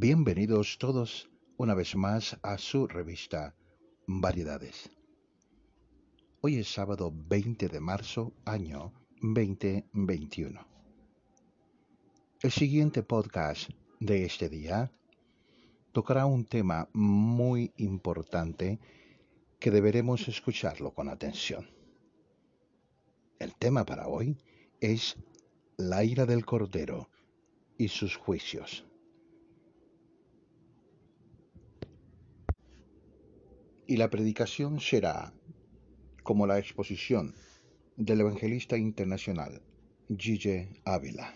Bienvenidos todos una vez más a su revista Variedades. Hoy es sábado 20 de marzo, año 2021. El siguiente podcast de este día tocará un tema muy importante que deberemos escucharlo con atención. El tema para hoy es la ira del Cordero y sus juicios. Y la predicación será como la exposición del evangelista internacional Gille Ávila.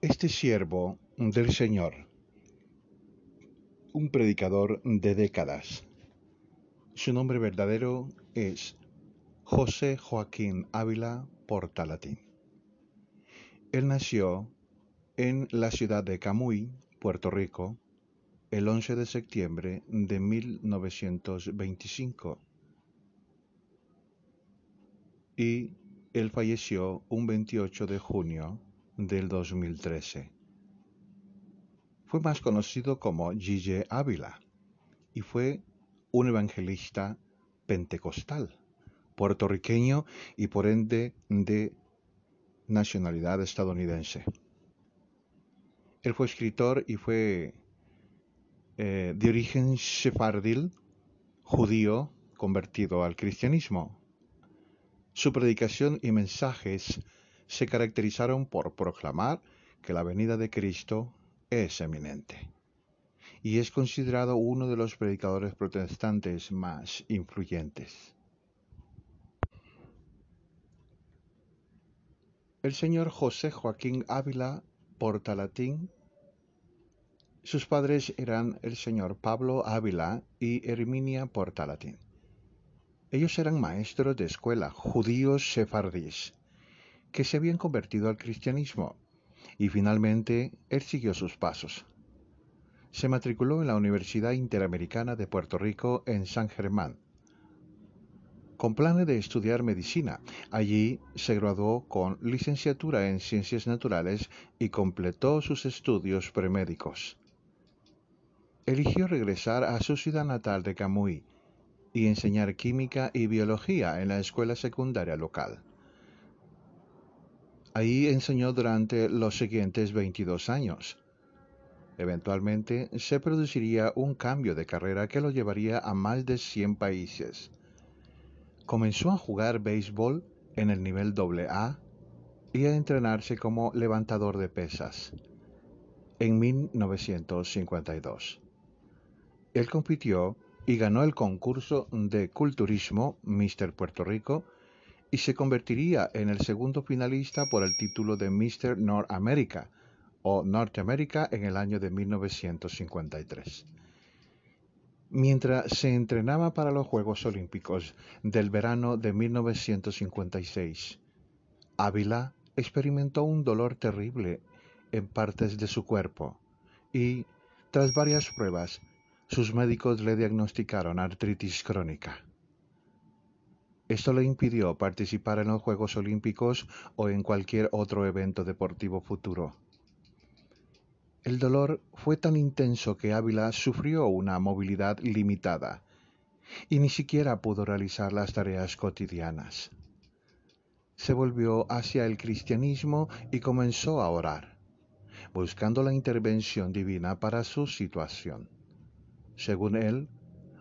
Este siervo del Señor, un predicador de décadas, su nombre verdadero es José Joaquín Ávila Portalatín. Él nació en la ciudad de Camuy, Puerto Rico, el 11 de septiembre de 1925 y él falleció un 28 de junio del 2013. Fue más conocido como Gille Ávila y fue un evangelista pentecostal, puertorriqueño y por ende de nacionalidad estadounidense. Él fue escritor y fue eh, de origen sefardil, judío convertido al cristianismo. Su predicación y mensajes se caracterizaron por proclamar que la venida de Cristo es eminente y es considerado uno de los predicadores protestantes más influyentes. El señor José Joaquín Ávila Portalatín sus padres eran el señor Pablo Ávila y Herminia Portalatín. Ellos eran maestros de escuela, judíos sefardíes, que se habían convertido al cristianismo, y finalmente él siguió sus pasos. Se matriculó en la Universidad Interamericana de Puerto Rico en San Germán, con planes de estudiar medicina. Allí se graduó con licenciatura en ciencias naturales y completó sus estudios premédicos eligió regresar a su ciudad natal de Camuy y enseñar química y biología en la escuela secundaria local. Ahí enseñó durante los siguientes 22 años. Eventualmente se produciría un cambio de carrera que lo llevaría a más de 100 países. Comenzó a jugar béisbol en el nivel AA y a entrenarse como levantador de pesas en 1952. Él compitió y ganó el concurso de culturismo Mr. Puerto Rico y se convertiría en el segundo finalista por el título de Mr. North America o Norteamérica en el año de 1953. Mientras se entrenaba para los Juegos Olímpicos del verano de 1956, Ávila experimentó un dolor terrible en partes de su cuerpo y, tras varias pruebas, sus médicos le diagnosticaron artritis crónica. Esto le impidió participar en los Juegos Olímpicos o en cualquier otro evento deportivo futuro. El dolor fue tan intenso que Ávila sufrió una movilidad limitada y ni siquiera pudo realizar las tareas cotidianas. Se volvió hacia el cristianismo y comenzó a orar, buscando la intervención divina para su situación. Según él,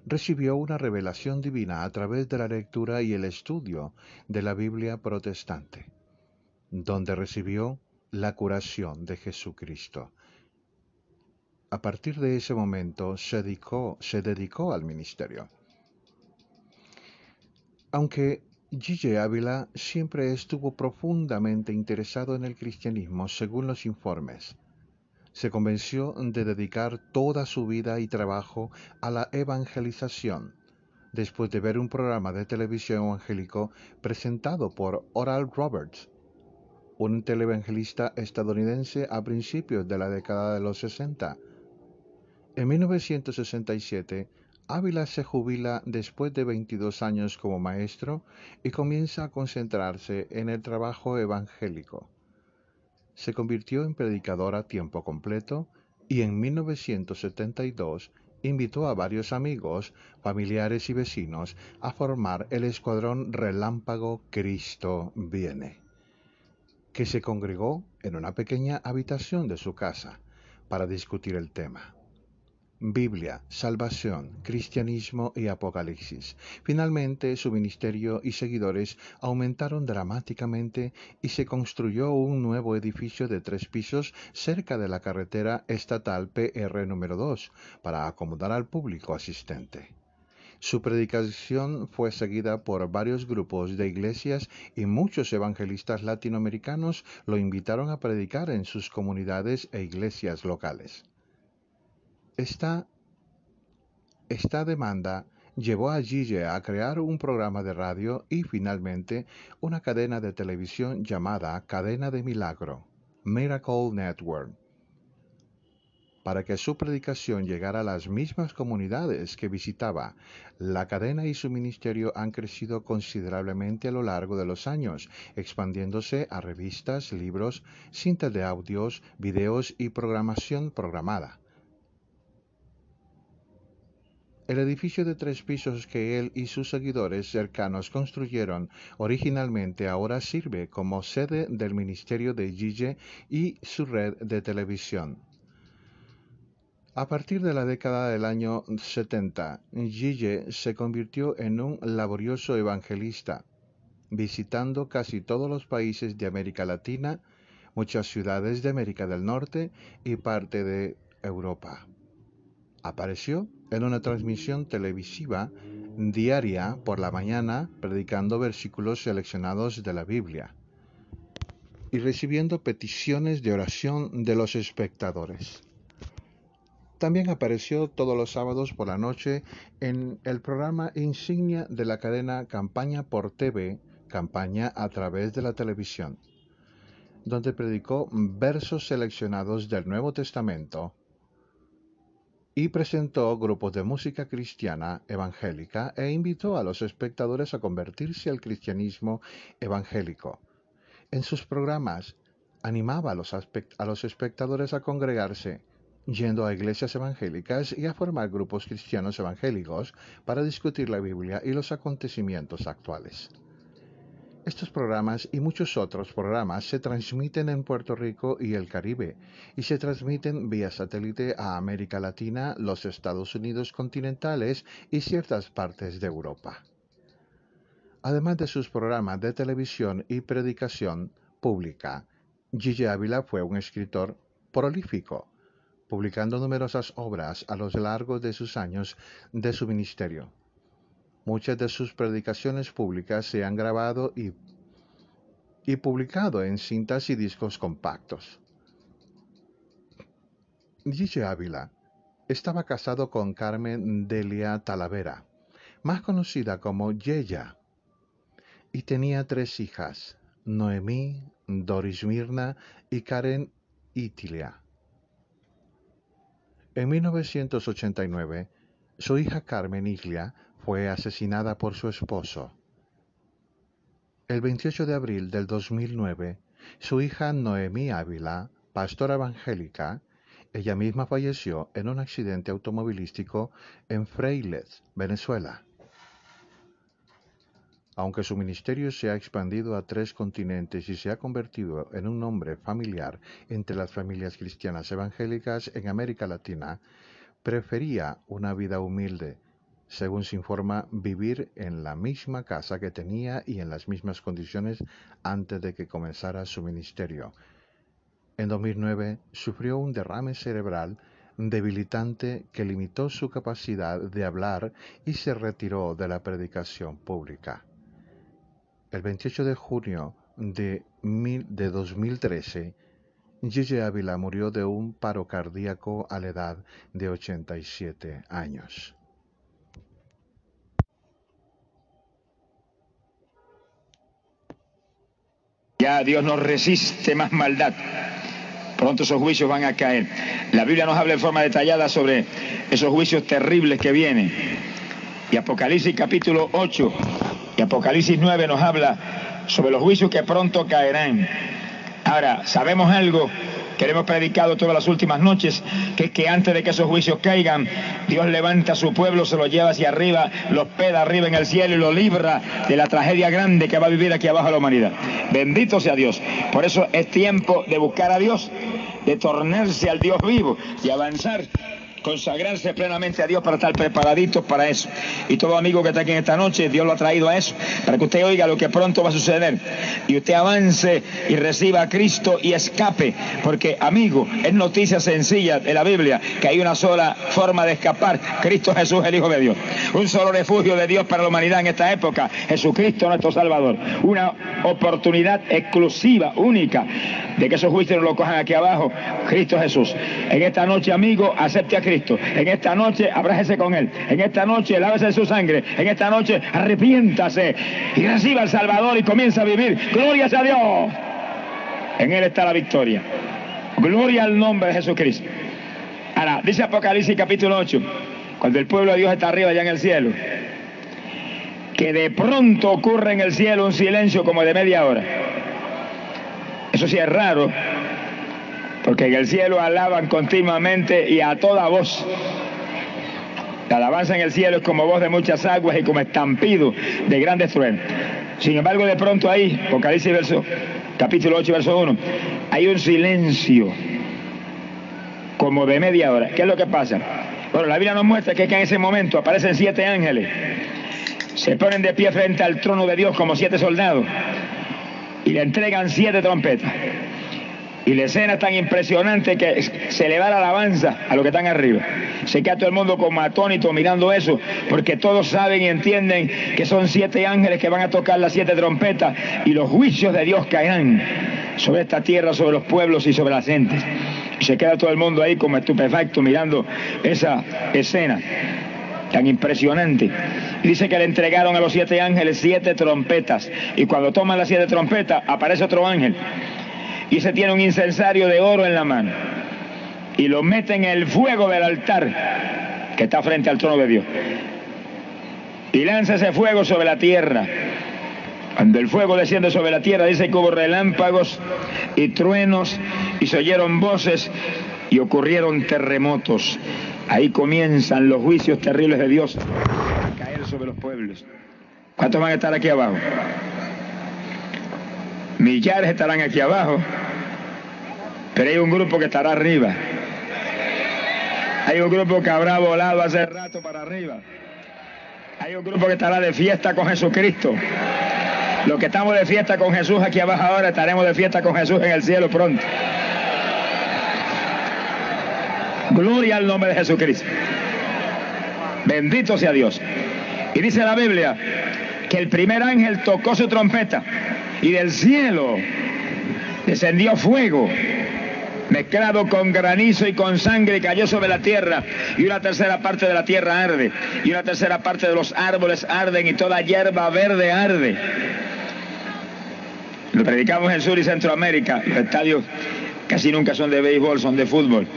recibió una revelación divina a través de la lectura y el estudio de la Biblia protestante, donde recibió la curación de Jesucristo. A partir de ese momento se dedicó, al ministerio. Aunque Gille Ávila siempre estuvo profundamente interesado en el cristianismo según los informes, se convenció de dedicar toda su vida y trabajo a la evangelización, después de ver un programa de televisión evangélico presentado por Oral Roberts, un televangelista estadounidense a principios de la década de los 60. En 1967, Ávila se jubila después de 22 años como maestro y comienza a concentrarse en el trabajo evangélico se convirtió en predicador a tiempo completo y en 1972 invitó a varios amigos, familiares y vecinos a formar el escuadrón relámpago Cristo viene, que se congregó en una pequeña habitación de su casa para discutir el tema. Biblia, salvación, cristianismo y apocalipsis. Finalmente, su ministerio y seguidores aumentaron dramáticamente y se construyó un nuevo edificio de tres pisos cerca de la carretera estatal PR número 2 para acomodar al público asistente. Su predicación fue seguida por varios grupos de iglesias y muchos evangelistas latinoamericanos lo invitaron a predicar en sus comunidades e iglesias locales. Esta, demanda llevó a Gille a crear un programa de radio y finalmente una cadena de televisión llamada Cadena de Milagro, Miracle Network, para que su predicación llegara a las mismas comunidades que visitaba. La cadena y su ministerio han crecido considerablemente a lo largo de los años, expandiéndose a revistas, libros, cintas de audios, videos y programación programada. El edificio de tres pisos que él y sus seguidores cercanos construyeron originalmente ahora sirve como sede del ministerio de Gille y su red de televisión. A partir de la década del año 70, Gille se convirtió en un laborioso evangelista, visitando casi todos los países de América Latina, muchas ciudades de América del Norte y parte de Europa. Apareció en una transmisión televisiva diaria por la mañana predicando versículos seleccionados de la Biblia y recibiendo peticiones de oración de los espectadores. También apareció todos los sábados por la noche en el programa insignia de la cadena Campaña por TV, Campaña a través de la televisión, donde predicó versos seleccionados del Nuevo Testamento y presentó grupos de música cristiana evangélica e invitó a los espectadores a convertirse al cristianismo evangélico. En sus programas animaba a los, a los espectadores a congregarse, yendo a iglesias evangélicas y a formar grupos cristianos evangélicos para discutir la Biblia y los acontecimientos actuales. Estos programas y muchos otros programas se transmiten en Puerto Rico y el Caribe y se transmiten vía satélite a América Latina, los Estados Unidos continentales y ciertas partes de Europa. Además de sus programas de televisión y predicación pública, Gigi Ávila fue un escritor prolífico, publicando numerosas obras a lo largo de sus años de su ministerio. Muchas de sus predicaciones públicas se han grabado y, publicado en cintas y discos compactos. Gigi Ávila estaba casado con Carmen Delia Talavera, más conocida como Yeya, y tenía tres hijas, Noemí, Doris Mirna y Karen Itilia. En 1989, su hija Carmen Iglia fue asesinada por su esposo. El 28 de abril del 2009, su hija Noemí Ávila, pastora evangélica, ella misma falleció en un accidente automovilístico en Freiles, Venezuela. Aunque su ministerio se ha expandido a tres continentes y se ha convertido en un nombre familiar entre las familias cristianas evangélicas en América Latina, prefería una vida humilde, según se informa, vivir en la misma casa que tenía y en las mismas condiciones antes de que comenzara su ministerio. En 2009 sufrió un derrame cerebral debilitante que limitó su capacidad de hablar y se retiró de la predicación pública. El 28 de junio de, 2013, Gigi Ávila murió de un paro cardíaco a la edad de 87 años. Dios no resiste más maldad. Pronto esos juicios van a caer. La Biblia nos habla de forma detallada sobre esos juicios terribles que vienen. Y Apocalipsis capítulo 8 y Apocalipsis 9 nos habla sobre los juicios que pronto caerán. Ahora, sabemos algo, que le hemos predicado todas las últimas noches, que que antes de que esos juicios caigan, Dios levanta a su pueblo, se lo lleva hacia arriba, los peda arriba en el cielo y lo libra de la tragedia grande que va a vivir aquí abajo la humanidad. Bendito sea Dios. Por eso es tiempo de buscar a Dios, de tornarse al Dios vivo y avanzar consagrarse plenamente a Dios para estar preparaditos para eso. Y todo amigo que está aquí en esta noche, Dios lo ha traído a eso, para que usted oiga lo que pronto va a suceder. Y usted avance y reciba a Cristo y escape. Porque, amigo, es noticia sencilla de la Biblia que hay una sola forma de escapar. Cristo Jesús, el Hijo de Dios. Un solo refugio de Dios para la humanidad en esta época. Jesucristo, nuestro Salvador. Una oportunidad exclusiva, única, de que esos juicios no lo cojan aquí abajo. Cristo Jesús. En esta noche, amigo, acepte a Cristo En esta noche abrájese con Él. En esta noche lávese su sangre. En esta noche arrepiéntase y reciba al Salvador y comienza a vivir. Gloria a Dios. En Él está la victoria. Gloria al nombre de Jesucristo. Ahora, dice Apocalipsis capítulo 8, cuando el pueblo de Dios está arriba allá en el cielo, que de pronto ocurre en el cielo un silencio como de media hora. Eso sí es raro, porque en el cielo alaban continuamente y a toda voz. La alabanza en el cielo es como voz de muchas aguas y como estampido de grandes truenos. Sin embargo, de pronto ahí, Apocalipsis verso, capítulo 8, verso 1, hay un silencio como de media hora. ¿Qué es lo que pasa? Bueno, la Biblia nos muestra que, que en ese momento aparecen siete ángeles, se ponen de pie frente al trono de Dios como siete soldados y le entregan siete trompetas. Y la escena es tan impresionante que se le va la alabanza a los que están arriba. Se queda todo el mundo como atónito mirando eso, porque todos saben y entienden que son siete ángeles que van a tocar las siete trompetas y los juicios de Dios caerán sobre esta tierra, sobre los pueblos y sobre las gentes. Se queda todo el mundo ahí como estupefacto mirando esa escena tan impresionante. Dice que le entregaron a los siete ángeles siete trompetas. Y cuando toman las siete trompetas, aparece otro ángel y ese tiene un incensario de oro en la mano y lo mete en el fuego del altar que está frente al trono de Dios. Y lanza ese fuego sobre la tierra. Cuando el fuego desciende sobre la tierra, dice que hubo relámpagos y truenos y se oyeron voces y ocurrieron terremotos. Ahí comienzan los juicios terribles de Dios a caer sobre los pueblos. ¿Cuántos van a estar aquí abajo? Millares estarán aquí abajo, pero hay un grupo que estará arriba. Hay un grupo que habrá volado hace rato para arriba. Hay un grupo que estará de fiesta con Jesucristo. Los que estamos de fiesta con Jesús aquí abajo ahora estaremos de fiesta con Jesús en el cielo pronto. Gloria al nombre de Jesucristo. Bendito sea Dios. Y dice la Biblia que el primer ángel tocó su trompeta y del cielo descendió fuego mezclado con granizo y con sangre cayó sobre la tierra y una tercera parte de la tierra arde y una tercera parte de los árboles arden y toda hierba verde arde. Lo predicamos en Sur y Centroamérica, los estadios casi nunca son de béisbol, son de fútbol.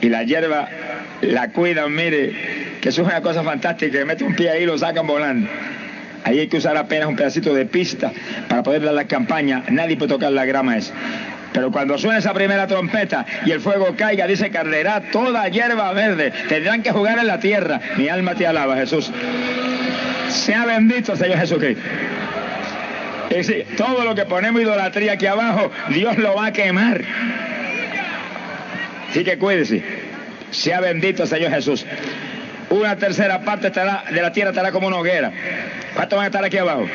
Y la hierba la cuidan, mire, que es una cosa fantástica, que mete un pie ahí y lo sacan volando. Ahí hay que usar apenas un pedacito de pista para poder dar la campaña. Nadie puede tocar la grama esa. Pero cuando suene esa primera trompeta y el fuego caiga, dice que arderá toda hierba verde. Tendrán que jugar en la tierra. Mi alma te alaba, Jesús. Sea bendito, Señor Jesucristo. Es decir, todo lo que ponemos idolatría aquí abajo, Dios lo va a quemar. Así que cuídese. Sea bendito, Señor Jesús. Una tercera parte de la tierra estará como una hoguera. ¿Cuántos van estar aquí abajo?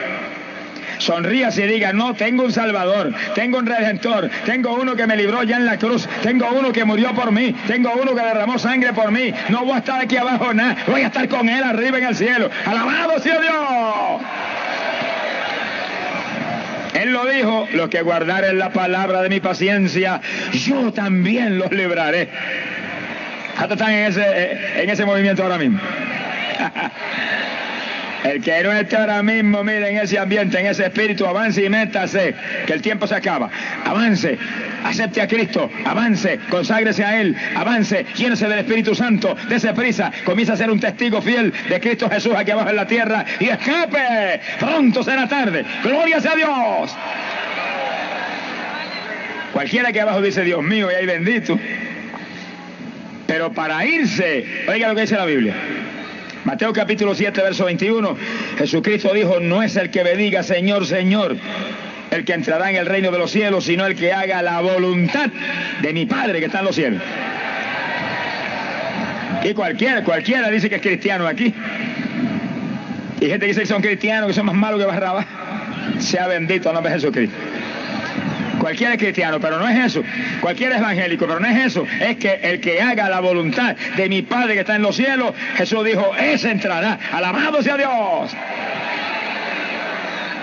Sonríase y diga, no, tengo un Salvador, tengo un Redentor, tengo uno que me libró ya en la cruz, tengo uno que murió por mí, tengo uno que derramó sangre por mí, no voy a estar aquí abajo nada, voy a estar con Él arriba en el cielo. Alabado sea Dios. Él lo dijo, los que guardaren la palabra de mi paciencia, yo también los libraré. ¿Cuántos están en ese, eh, en ese movimiento ahora mismo? El que no esté ahora mismo, mire, en ese ambiente, en ese espíritu, avance y métase, que el tiempo se acaba. Avance, acepte a Cristo, avance, conságrese a Él, avance, llénese del Espíritu Santo, dése prisa, comienza a ser un testigo fiel de Cristo Jesús aquí abajo en la tierra y escape. Pronto será tarde. Gloria sea Dios. Cualquiera que abajo dice, Dios mío, y hay bendito. Pero para irse, oiga lo que dice la Biblia. Mateo capítulo 7, verso 21, Jesucristo dijo, no es el que me diga Señor, Señor, el que entrará en el reino de los cielos, sino el que haga la voluntad de mi Padre que está en los cielos. Y cualquiera, cualquiera dice que es cristiano aquí. Y gente que dice que son cristianos, que son más malos que Barrabás. Sea bendito el nombre de Jesucristo. Cualquiera es cristiano, pero no es eso. Cualquiera es evangélico, pero no es eso. Es que el que haga la voluntad de mi Padre que está en los cielos, Jesús dijo, ese entrará. Alabado sea Dios.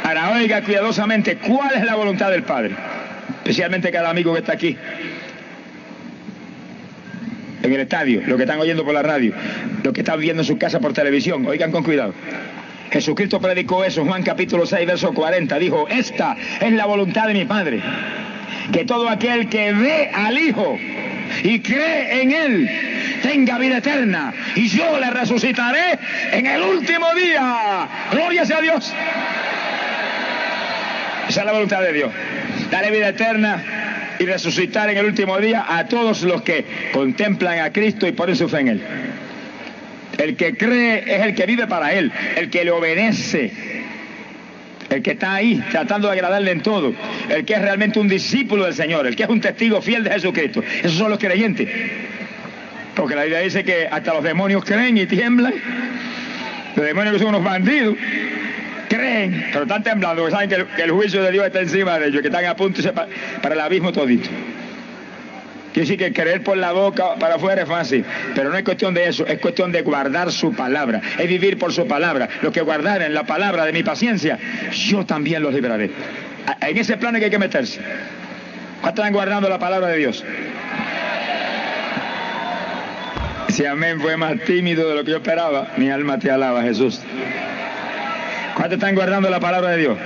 Ahora oiga cuidadosamente cuál es la voluntad del Padre. Especialmente cada amigo que está aquí. En el estadio, lo que están oyendo por la radio, lo que están viendo en su casa por televisión. Oigan con cuidado. Jesucristo predicó eso, Juan capítulo 6, verso 40. Dijo, esta es la voluntad de mi Padre. Que todo aquel que ve al Hijo y cree en Él tenga vida eterna. Y yo le resucitaré en el último día. Gloria sea a Dios. Esa es la voluntad de Dios. Daré vida eterna y resucitar en el último día a todos los que contemplan a Cristo y ponen su fe en Él. El que cree es el que vive para Él, el que le obedece, el que está ahí tratando de agradarle en todo, el que es realmente un discípulo del Señor, el que es un testigo fiel de Jesucristo. Esos son los creyentes. Porque la Biblia dice que hasta los demonios creen y tiemblan. Los demonios que son unos bandidos creen, pero están temblando porque saben que el, juicio de Dios está encima de ellos, que están a punto para el abismo todito. Quiere decir que creer por la boca para afuera es fácil, pero no es cuestión de eso, es cuestión de guardar su palabra, es vivir por su palabra. Lo que guardaren la palabra de mi paciencia, yo también los libraré. En ese plano que hay que meterse. ¿Cuántos están guardando la palabra de Dios? Si amén fue más tímido de lo que yo esperaba, mi alma te alaba, Jesús. ¿Cuántos están guardando la palabra de Dios?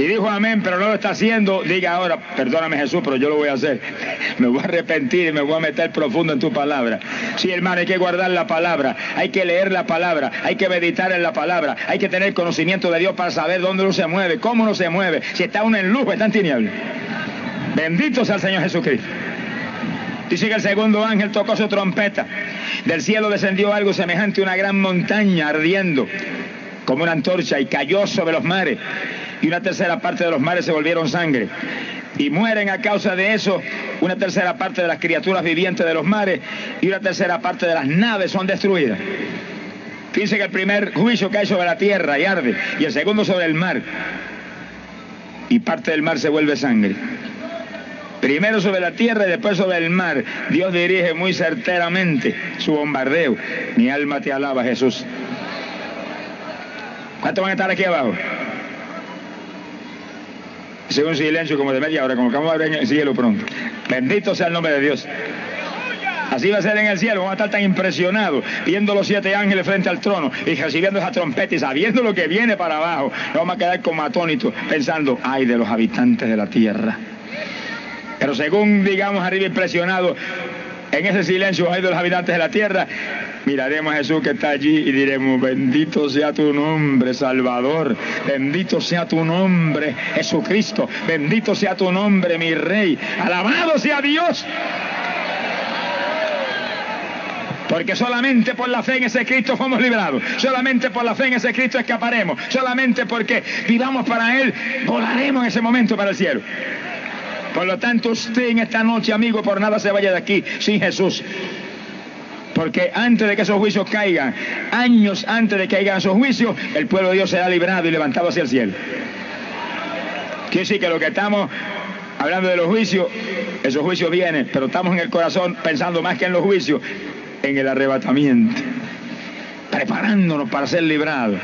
Si dijo amén, pero no lo está haciendo, diga ahora, perdóname Jesús, pero yo lo voy a hacer. Me voy a arrepentir y me voy a meter profundo en tu palabra. Sí, hermano, hay que guardar la palabra, hay que leer la palabra, hay que meditar en la palabra, hay que tener conocimiento de Dios para saber dónde uno se mueve, cómo uno se mueve, si está uno en luz o está en tinieblas. Bendito sea el Señor Jesucristo. Dice que el segundo ángel tocó su trompeta. Del cielo descendió algo semejante a una gran montaña ardiendo como una antorcha y cayó sobre los mares y una tercera parte de los mares se volvieron sangre. Y mueren a causa de eso una tercera parte de las criaturas vivientes de los mares y una tercera parte de las naves son destruidas. Fíjense que el primer juicio cae sobre la tierra y arde, y el segundo sobre el mar. Y parte del mar se vuelve sangre. Primero sobre la tierra y después sobre el mar. Dios dirige muy certeramente su bombardeo. Mi alma te alaba, Jesús. ¿Cuántos van a estar aquí abajo? Un silencio como de media hora, como que vamos a ver en el cielo pronto. Bendito sea el nombre de Dios. Así va a ser en el cielo, vamos a estar tan impresionados viendo los siete ángeles frente al trono y recibiendo esa trompeta y sabiendo lo que viene para abajo. Nos vamos a quedar como atónitos pensando, ay de los habitantes de la tierra. Pero según digamos arriba impresionados, en ese silencio hay de los habitantes de la tierra, miraremos a Jesús que está allí y diremos, bendito sea tu nombre, Salvador, bendito sea tu nombre, Jesucristo, bendito sea tu nombre, mi Rey, alabado sea Dios. Porque solamente por la fe en ese Cristo fuimos librados. Solamente por la fe en ese Cristo escaparemos. Solamente porque vivamos para Él, volaremos en ese momento para el cielo. Por lo tanto, usted en esta noche, amigo, por nada se vaya de aquí sin Jesús. Porque antes de que esos juicios caigan, años antes de que caigan esos juicios, el pueblo de Dios será librado y levantado hacia el cielo. Quiere decir que lo que estamos hablando de los juicios, esos juicios vienen, pero estamos en el corazón pensando más que en los juicios, en el arrebatamiento, preparándonos para ser librados.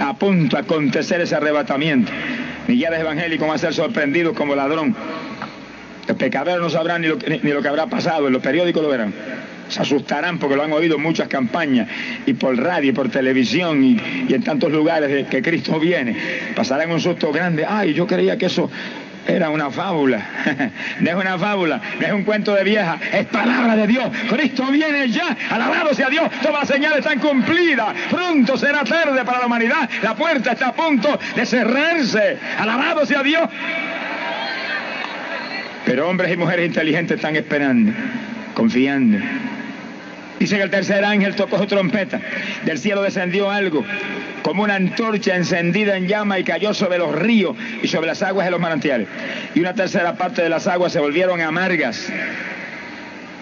a punto de acontecer ese arrebatamiento. Millares evangélicos van a ser sorprendidos como ladrón. Los pecadores no sabrán ni lo, ni lo que habrá pasado, en los periódicos lo verán se asustarán porque lo han oído en muchas campañas y por radio y por televisión y, en tantos lugares de que Cristo viene. Pasarán un susto grande. Ay, yo creía que eso era una fábula. no es una fábula, no es un cuento de vieja, es palabra de Dios. Cristo viene ya, alabado sea Dios, todas las señales están cumplidas. Pronto será tarde para la humanidad, la puerta está a punto de cerrarse. Alabado sea Dios. Pero hombres y mujeres inteligentes están esperando, confiando. Dice que el tercer ángel tocó su trompeta. Del cielo descendió algo, como una antorcha encendida en llama y cayó sobre los ríos y sobre las aguas de los manantiales. Y una tercera parte de las aguas se volvieron amargas.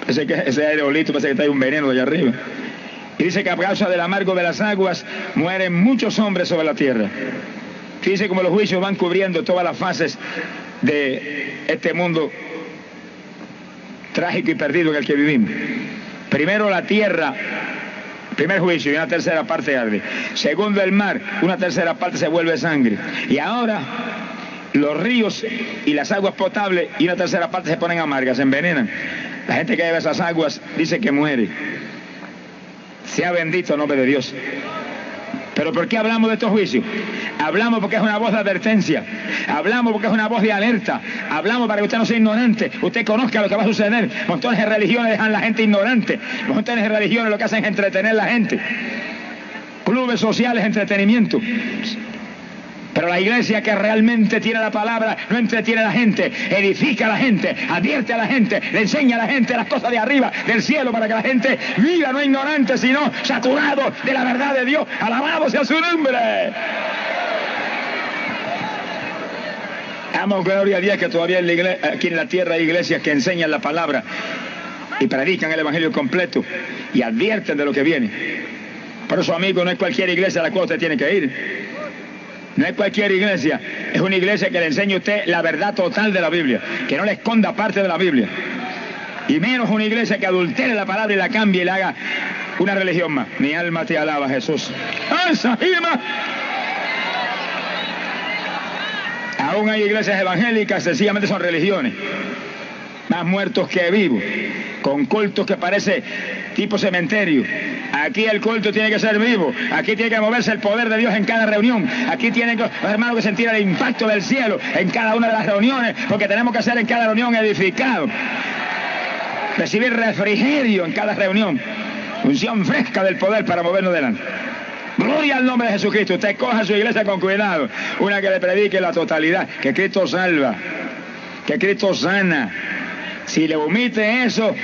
Ese, ese aerolito parece que trae un veneno allá arriba. Y dice que a causa del amargo de las aguas mueren muchos hombres sobre la tierra. Fíjense cómo los juicios van cubriendo todas las fases de este mundo trágico y perdido en el que vivimos. Primero la tierra, primer juicio y una tercera parte arde. Segundo el mar, una tercera parte se vuelve sangre. Y ahora los ríos y las aguas potables y una tercera parte se ponen amargas, se envenenan. La gente que bebe esas aguas dice que muere. Sea bendito el nombre de Dios. Pero ¿por qué hablamos de estos juicios? Hablamos porque es una voz de advertencia. Hablamos porque es una voz de alerta. Hablamos para que usted no sea ignorante. Usted conozca lo que va a suceder. Montones de religiones dejan a la gente ignorante. Montones de religiones lo que hacen es entretener a la gente. Clubes sociales, entretenimiento. Pero la iglesia que realmente tiene la palabra no entretiene a la gente, edifica a la gente, advierte a la gente, le enseña a la gente las cosas de arriba, del cielo, para que la gente viva no ignorante, sino saturado de la verdad de Dios. Alabado sea su nombre. Amo gloria a Dios que todavía aquí en la tierra hay iglesias que enseñan la palabra y predican el evangelio completo y advierten de lo que viene. Por eso, amigo, no es cualquier iglesia a la cual usted tiene que ir. No es cualquier iglesia, es una iglesia que le enseña a usted la verdad total de la Biblia, que no le esconda parte de la Biblia. Y menos una iglesia que adultere la palabra y la cambie y le haga una religión más. Mi alma te alaba, Jesús. Aún hay iglesias evangélicas, sencillamente son religiones. Más muertos que vivos, con cultos que parece tipo cementerio. Aquí el culto tiene que ser vivo. Aquí tiene que moverse el poder de Dios en cada reunión. Aquí tienen los hermanos que sentir el impacto del cielo en cada una de las reuniones, porque tenemos que ser en cada reunión edificado. Recibir refrigerio en cada reunión. Función fresca del poder para movernos delante. Gloria al nombre de Jesucristo. Usted coja su iglesia con cuidado. Una que le predique la totalidad. Que Cristo salva. Que Cristo sana. Si le omite eso,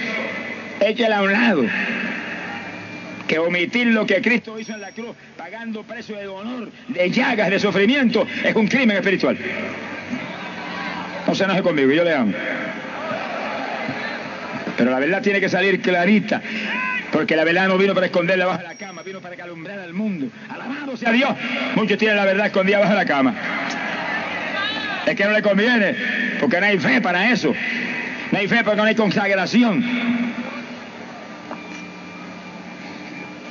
échela a un lado. Que omitir lo que Cristo hizo en la cruz, pagando precio de honor, de llagas, de sufrimiento, es un crimen espiritual. No se enoje conmigo, yo le amo. Pero la verdad tiene que salir clarita. Porque la verdad no vino para esconderla bajo la cama, vino para alumbrar al mundo. Alabado sea Dios. Muchos tienen la verdad escondida bajo la cama. Es que no le conviene, porque no hay fe para eso. No hay fe porque no hay consagración.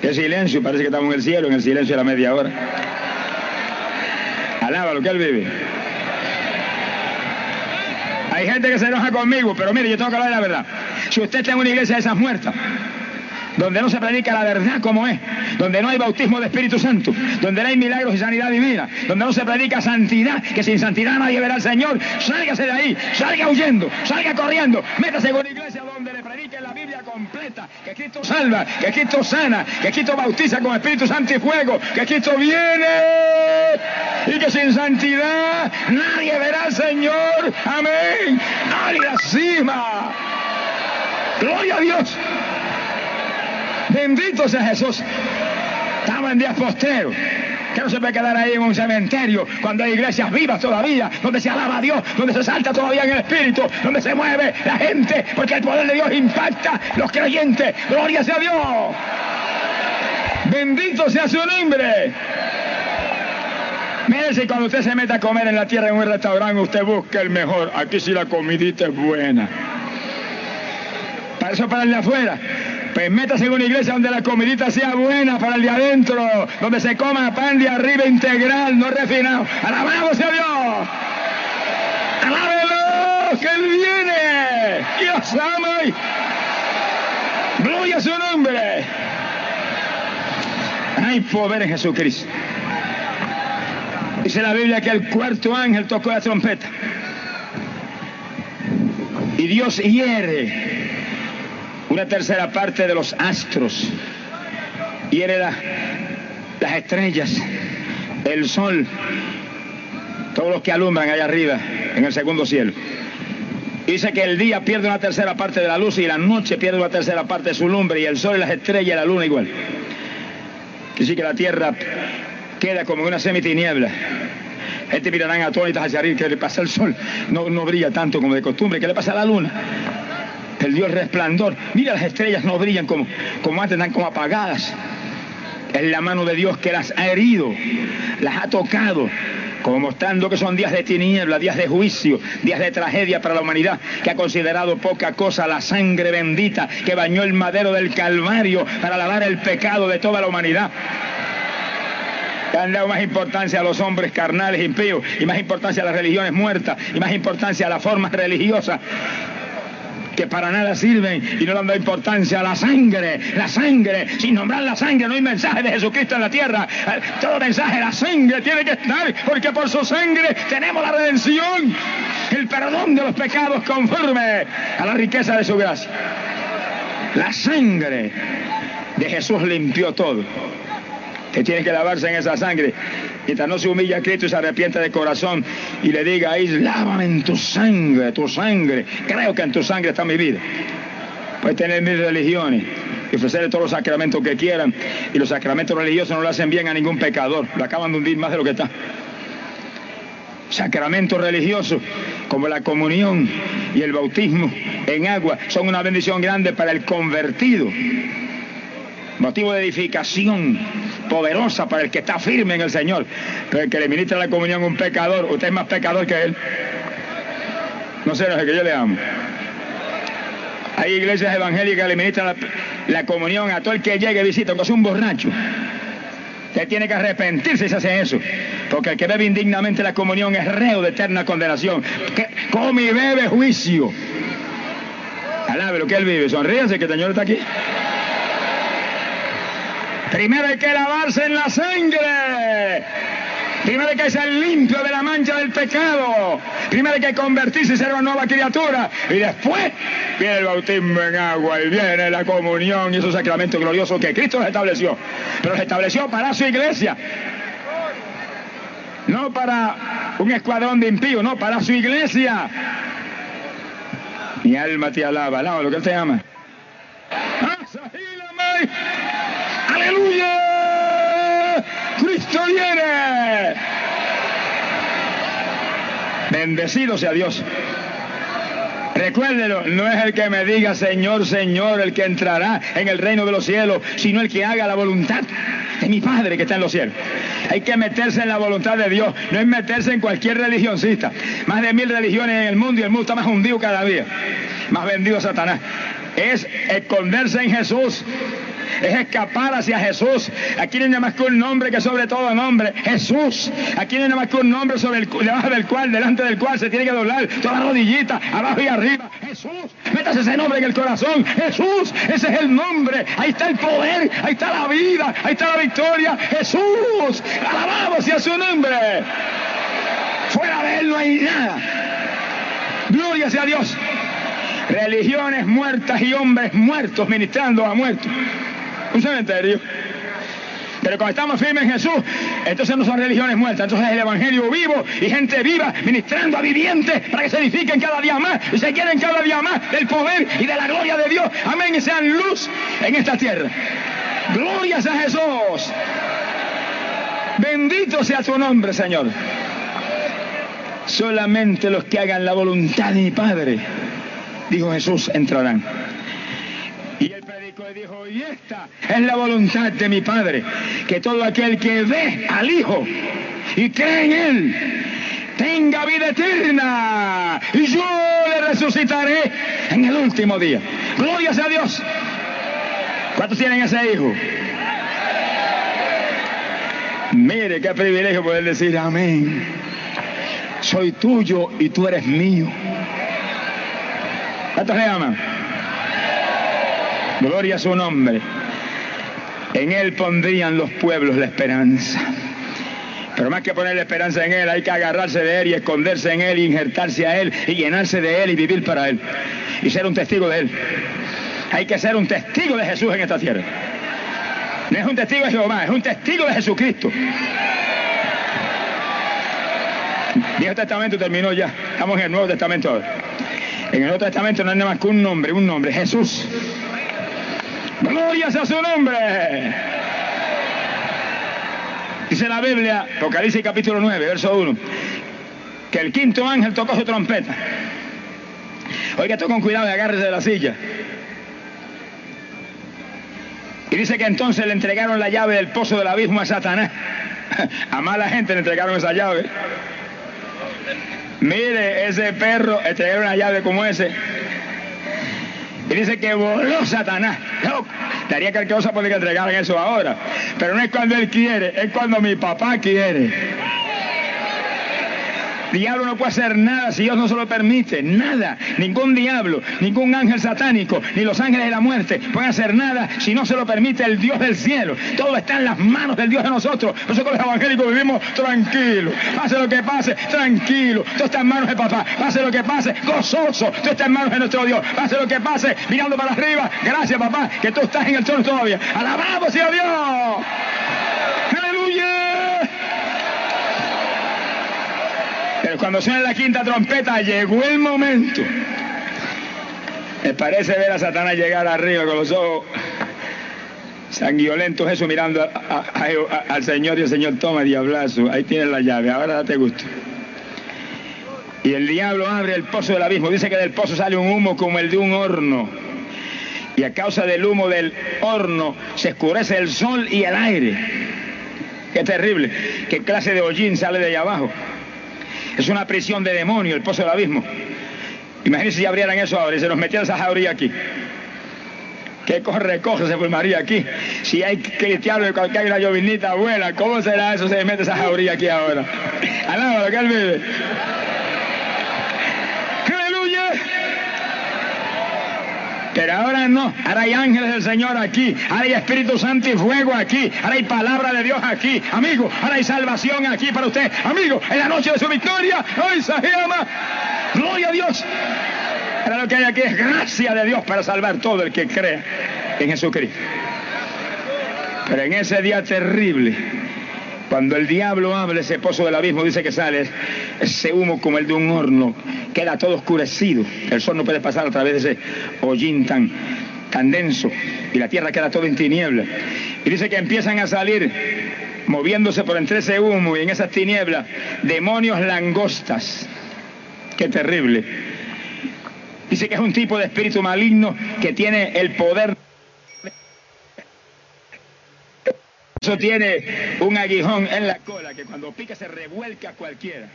Qué silencio, parece que estamos en el cielo, en el silencio de la media hora. Alaba lo que él vive. Hay gente que se enoja conmigo, pero mire, yo tengo que hablar de la verdad. Si usted está en una iglesia de esas muertas, donde no se predica la verdad como es, donde no hay bautismo de Espíritu Santo, donde no hay milagros y sanidad divina, donde no se predica santidad, que sin santidad nadie verá al Señor, sálgase de ahí, salga huyendo, salga corriendo, métase una iglesia donde le predique la Biblia completa, que Cristo salva, que Cristo sana, que Cristo bautiza con Espíritu Santo y fuego, que Cristo viene y que sin santidad nadie verá al Señor, amén, la cima. Gloria a Dios. Bendito sea Jesús. Estamos en días posteros. Que no se puede quedar ahí en un cementerio cuando hay iglesias vivas todavía, donde se alaba a Dios, donde se salta todavía en el Espíritu, donde se mueve la gente, porque el poder de Dios impacta los creyentes. Gloria sea Dios. Bendito sea su nombre. Mire si cuando usted se mete a comer en la tierra en un restaurante, usted busca el mejor. Aquí sí la comidita es buena. Para eso para el de afuera. Pues métase en una iglesia donde la comidita sea buena para el de adentro, donde se coma pan de arriba integral, no refinado. Alabado sea Dios. Alábelo, que Él viene. Dios ama. Gloria a su nombre. Hay poder en Jesucristo. Dice la Biblia que el cuarto ángel tocó la trompeta. Y Dios hiere una tercera parte de los astros, y hereda las estrellas, el sol, todos los que alumbran allá arriba, en el segundo cielo. Dice que el día pierde una tercera parte de la luz y la noche pierde una tercera parte de su lumbre y el sol y las estrellas y la luna igual. Dice que la tierra queda como una semitiniebla. Este mirarán atónitas hacia arriba, que le pasa el sol, no, no brilla tanto como de costumbre, ¿qué le pasa a la luna? Perdió el resplandor. Mira, las estrellas no brillan como, como antes, están como apagadas. Es la mano de Dios que las ha herido, las ha tocado, como mostrando que son días de tiniebla, días de juicio, días de tragedia para la humanidad, que ha considerado poca cosa la sangre bendita que bañó el madero del Calvario para lavar el pecado de toda la humanidad. Que han dado más importancia a los hombres carnales impíos y más importancia a las religiones muertas y más importancia a las formas religiosas que para nada sirven y no le han importancia a la sangre, la sangre, sin nombrar la sangre, no hay mensaje de Jesucristo en la tierra, eh, todo mensaje, la sangre tiene que estar, porque por su sangre tenemos la redención, el perdón de los pecados conforme a la riqueza de su gracia. La sangre de Jesús limpió todo que tiene que lavarse en esa sangre. Mientras no se humilla a Cristo y se arrepiente de corazón y le diga ahí, lávame en tu sangre, tu sangre. Creo que en tu sangre está mi vida. Puede tener mil religiones y ofrecerle todos los sacramentos que quieran. Y los sacramentos religiosos no le hacen bien a ningún pecador. Lo acaban de hundir más de lo que está. Sacramentos religiosos como la comunión y el bautismo en agua son una bendición grande para el convertido motivo de edificación poderosa para el que está firme en el Señor. Pero el que le ministra la comunión a un pecador, usted es más pecador que él. No sé, no sé que yo le amo. Hay iglesias evangélicas que le ministran la, comunión a todo el que llegue y visita, aunque sea un borracho. Usted tiene que arrepentirse si hace eso. Porque el que bebe indignamente la comunión es reo de eterna condenación. Come y bebe juicio. Alabe lo que él vive. Sonríase que el Señor está aquí. Primero hay que lavarse en la sangre. Primero hay que ser limpio de la mancha del pecado. Primero hay que convertirse y ser una nueva criatura. Y después viene el bautismo en agua y viene la comunión y esos sacramentos gloriosos que Cristo los estableció. Pero los estableció para su iglesia. No para un escuadrón de impíos, no, para su iglesia. Mi alma te alaba, alaba lo que Él te ama. ¡Aleluya! ¡Cristo viene! Bendecido sea Dios. Recuérdelo, no es el que me diga Señor, Señor, el que entrará en el reino de los cielos, sino el que haga la voluntad de mi Padre que está en los cielos. Hay que meterse en la voluntad de Dios, no es meterse en cualquier religioncista. Más de mil religiones en el mundo y el mundo está más hundido cada día, más vendido Satanás. Es esconderse en Jesús es escapar hacia Jesús. Aquí no hay nada más que un nombre que sobre todo nombre, Jesús. Aquí no hay nada más que un nombre sobre el, debajo del cual, delante del cual se tiene que doblar toda rodillita, abajo y arriba. Jesús, métase ese nombre en el corazón. Jesús, ese es el nombre. Ahí está el poder, ahí está la vida, ahí está la victoria. Jesús, alabamos sea su nombre. Fuera de él no hay nada. Gloria sea Dios religiones muertas y hombres muertos ministrando a muertos un cementerio. Pero cuando estamos firmes en Jesús, entonces no son religiones muertas, entonces es el Evangelio vivo y gente viva ministrando a vivientes para que se edifiquen cada día más y se quieren cada día más del poder y de la gloria de Dios. Amén, y sean luz en esta tierra. Glorias a Jesús. Bendito sea tu nombre, Señor. Solamente los que hagan la voluntad de mi Padre, dijo Jesús, entrarán dijo, y esta es la voluntad de mi Padre, que todo aquel que ve al Hijo y cree en Él, tenga vida eterna, y yo le resucitaré en el último día. Gloria sea a Dios. ¿Cuántos tienen ese hijo? Mire, qué privilegio poder decir amén. Soy tuyo y tú eres mío. ¿Cuántos le aman? Gloria a su nombre. En Él pondrían los pueblos la esperanza. Pero más que poner la esperanza en Él, hay que agarrarse de Él y esconderse en Él, injertarse a Él y llenarse de Él y vivir para Él. Y ser un testigo de Él. Hay que ser un testigo de Jesús en esta tierra. No es un testigo de Jehová, es un testigo de Jesucristo. Viejo Testamento terminó ya. Estamos en el Nuevo Testamento ahora. En el Nuevo Testamento no hay nada más que un nombre, un nombre, Jesús. Gloria sea su nombre. Dice la Biblia, Apocalipsis capítulo 9, verso 1, que el quinto ángel tocó su trompeta. Oiga, esto con cuidado y agárrese de la silla. Y dice que entonces le entregaron la llave del pozo del abismo a Satanás. A mala gente le entregaron esa llave. Mire, ese perro entregaron una llave como ese. Y dice que voló Satanás. No, daría cualquier cosa por que entregaran eso ahora. Pero no es cuando él quiere, es cuando mi papá quiere diablo no puede hacer nada si Dios no se lo permite. Nada. Ningún diablo, ningún ángel satánico, ni los ángeles de la muerte pueden hacer nada si no se lo permite el Dios del cielo. Todo está en las manos del Dios de nosotros. Con los evangélicos vivimos tranquilos. Pase lo que pase, tranquilo. Todo está en manos de papá. Pase lo que pase, gozoso. Todo está en manos de nuestro Dios. Pase lo que pase, mirando para arriba. Gracias, papá, que tú estás en el trono todavía. Alabamos, a Dios. Pero cuando suena la quinta trompeta, llegó el momento. Me parece ver a Satanás llegar arriba con los ojos sanguinolentos, eso mirando al Señor y el Señor toma diablazo. Ahí tienes la llave, ahora date gusto. Y el diablo abre el pozo del abismo. Dice que del pozo sale un humo como el de un horno. Y a causa del humo del horno se escurece el sol y el aire. Qué terrible. ¿Qué clase de hollín sale de allá abajo? Es una prisión de demonio, el pozo del abismo. Imagínense si abrieran eso ahora y se nos metieran esa jauría aquí. ¿Qué corre, coge se formaría aquí? Si hay cristianos que hay una llovinita buena, ¿cómo será eso? Se mete esa jauría aquí ahora. Alábalo, que él vive. Pero ahora no, ahora hay ángeles del Señor aquí, ahora hay Espíritu Santo y fuego aquí, ahora hay palabra de Dios aquí, amigo, ahora hay salvación aquí para usted, amigo, en la noche de su victoria, hoy se llama, gloria a Dios. Ahora lo que hay aquí es gracia de Dios para salvar todo el que cree en Jesucristo. Pero en ese día terrible, cuando el diablo habla, ese pozo del abismo dice que sale ese humo como el de un horno, queda todo oscurecido. El sol no puede pasar a través de ese hollín tan, tan denso y la tierra queda todo en tinieblas. Y dice que empiezan a salir, moviéndose por entre ese humo y en esas tinieblas, demonios langostas. Qué terrible. Dice que es un tipo de espíritu maligno que tiene el poder Eso tiene un aguijón en la cola que cuando pica se revuelca cualquiera.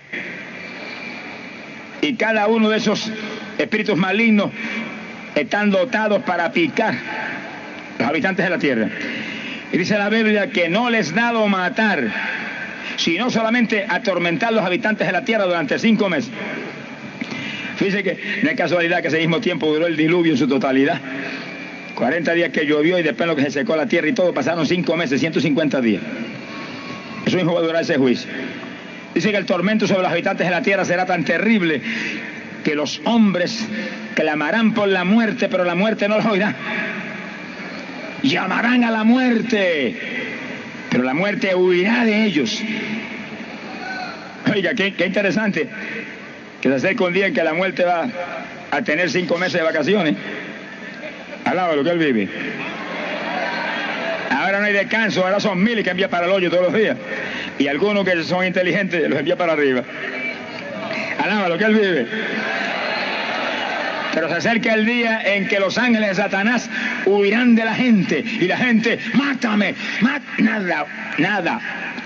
Y cada uno de esos espíritus malignos están dotados para picar los habitantes de la tierra. Y dice la Biblia que no les dado matar, sino solamente atormentar los habitantes de la tierra durante cinco meses. Fíjese que no es casualidad que ese mismo tiempo duró el diluvio en su totalidad. 40 días que llovió y después lo que se secó la tierra y todo, pasaron 5 meses, 150 días. Eso mismo va a durar ese juicio. Dice que el tormento sobre los habitantes de la tierra será tan terrible que los hombres clamarán por la muerte, pero la muerte no los oirá. Llamarán a la muerte, pero la muerte huirá de ellos. Oiga, qué, qué interesante que se acerca un día en que la muerte va a tener cinco meses de vacaciones lo que él vive. Ahora no hay descanso, ahora son miles que envía para el hoyo todos los días. Y algunos que son inteligentes los envía para arriba. lo que él vive. Pero se acerca el día en que los ángeles de Satanás huirán de la gente. Y la gente, mátame, nada, nada.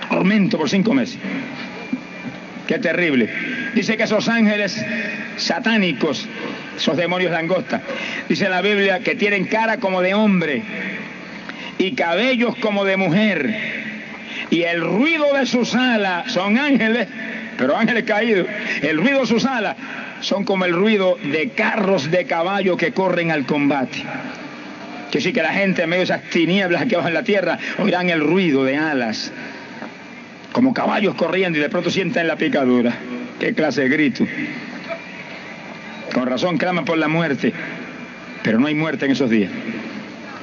Tormento por cinco meses. Qué terrible. Dice que esos ángeles satánicos esos demonios langosta. Dice la Biblia que tienen cara como de hombre y cabellos como de mujer. Y el ruido de sus alas son ángeles, pero ángeles caídos. El ruido de sus alas son como el ruido de carros de caballo que corren al combate. Que sí que la gente en medio de esas tinieblas que bajan la tierra oirán el ruido de alas. Como caballos corriendo y de pronto sienten la picadura. Qué clase de grito. Con razón claman por la muerte, pero no hay muerte en esos días.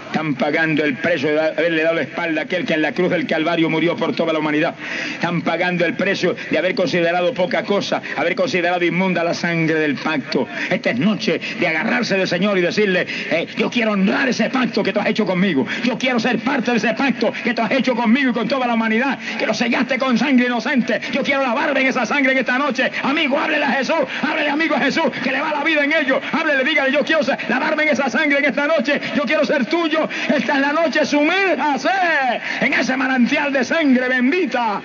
Están pagando el precio de haberle dado la espalda a aquel que en la cruz del Calvario murió por toda la humanidad. Están pagando el precio de haber considerado poca cosa, haber considerado inmunda la sangre del pacto. Esta es noche de agarrarse del Señor y decirle, eh, yo quiero honrar ese pacto que tú has hecho conmigo. Yo quiero ser parte de ese pacto que tú has hecho conmigo y con toda la humanidad, que lo sellaste con sangre inocente. Yo quiero lavarme en esa sangre en esta noche. Amigo, háblele a Jesús, háblele amigo a Jesús, que le va la vida en ello. Háblele, dígale, yo quiero lavarme en esa sangre en esta noche. Yo quiero ser tuyo esta es la noche, sumérjase en ese manantial de sangre bendita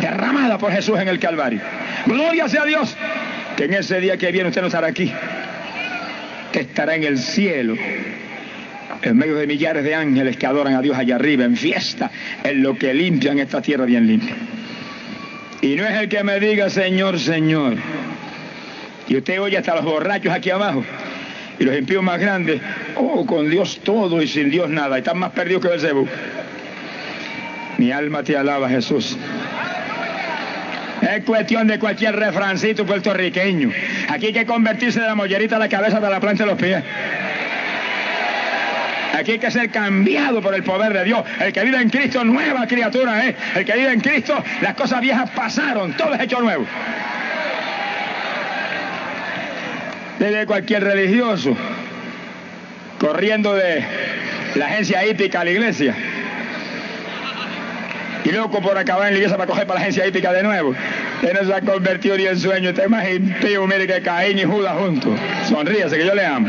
derramada por Jesús en el Calvario. Gloria sea a Dios, que en ese día que viene usted no estará aquí, que estará en el cielo, en medio de millares de ángeles que adoran a Dios allá arriba, en fiesta, en lo que limpian esta tierra bien limpia. Y no es el que me diga, Señor, Señor. Y usted oye hasta los borrachos aquí abajo y los impíos más grandes, oh, con Dios todo y sin Dios nada, están más perdidos que el Cebú. Mi alma te alaba, Jesús. Es cuestión de cualquier refrancito puertorriqueño. Aquí hay que convertirse de la mollerita a la cabeza de la planta de los pies. Aquí hay que ser cambiado por el poder de Dios. El que vive en Cristo, nueva criatura ¿eh? El que vive en Cristo, las cosas viejas pasaron, todo es hecho nuevo. De cualquier religioso corriendo de la agencia hípica a la iglesia y loco por acabar en la iglesia para coger para la agencia hípica de nuevo. Él no se ha convertido ni en sueño. Usted más mire que Caín y Judas juntos. Sonríase que yo le amo.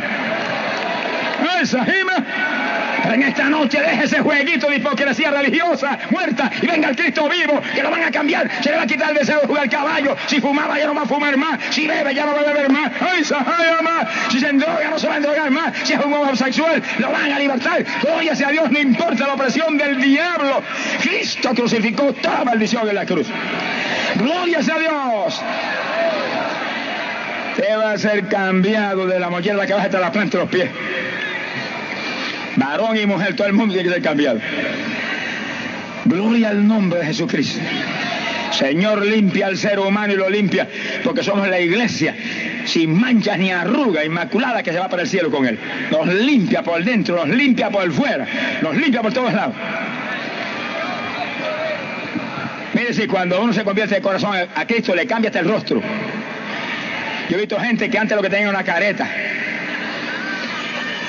¡Esa, Jima! En esta noche deje ese jueguito de hipocresía religiosa muerta y venga el Cristo vivo que lo van a cambiar. Se le va a quitar el deseo de jugar caballo. Si fumaba ya no va a fumar más. Si bebe ya no va a beber más. ¡Ay! Si se endroga no se va a endrogar más. Si es un homosexual lo van a libertar. Gloria sea a Dios, no importa la opresión del diablo. Cristo crucificó toda maldición en la cruz. Gloria sea a Dios. Te va a ser cambiado de la mollera que baja hasta la planta de los pies. Varón y mujer, todo el mundo tiene que ser cambiado. Gloria al nombre de Jesucristo. Señor, limpia al ser humano y lo limpia, porque somos la iglesia, sin manchas ni arruga, inmaculada, que se va para el cielo con él. Nos limpia por dentro, nos limpia por fuera, nos limpia por todos lados. Mire, si cuando uno se convierte de corazón a Cristo, le cambia hasta el rostro. Yo he visto gente que antes lo que tenía una careta,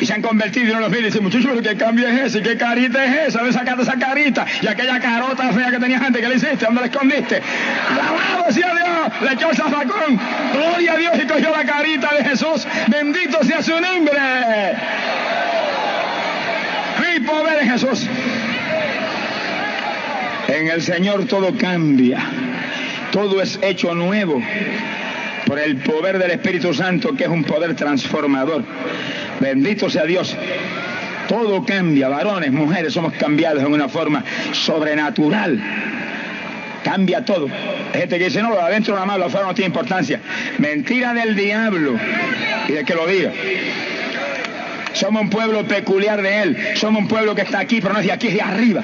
y se han convertido y uno los mira y dice, muchachos, qué cambio es ese, qué carita es esa, ¿dónde sacaste esa carita? Y aquella carota fea que tenía gente, ¿qué le hiciste? ¿Dónde la escondiste? Alabado sea Dios, le echó el zafacón, gloria a Dios y cogió la carita de Jesús, bendito sea su nombre. Mi poder de Jesús. En el Señor todo cambia, todo es hecho nuevo por el poder del Espíritu Santo, que es un poder transformador. Bendito sea Dios. Todo cambia, varones, mujeres, somos cambiados en una forma sobrenatural. Cambia todo. Hay gente que dice, no, lo de adentro nada más, lo afuera no tiene importancia. Mentira del diablo y de que lo diga. Somos un pueblo peculiar de él. Somos un pueblo que está aquí, pero no es de aquí, es de arriba.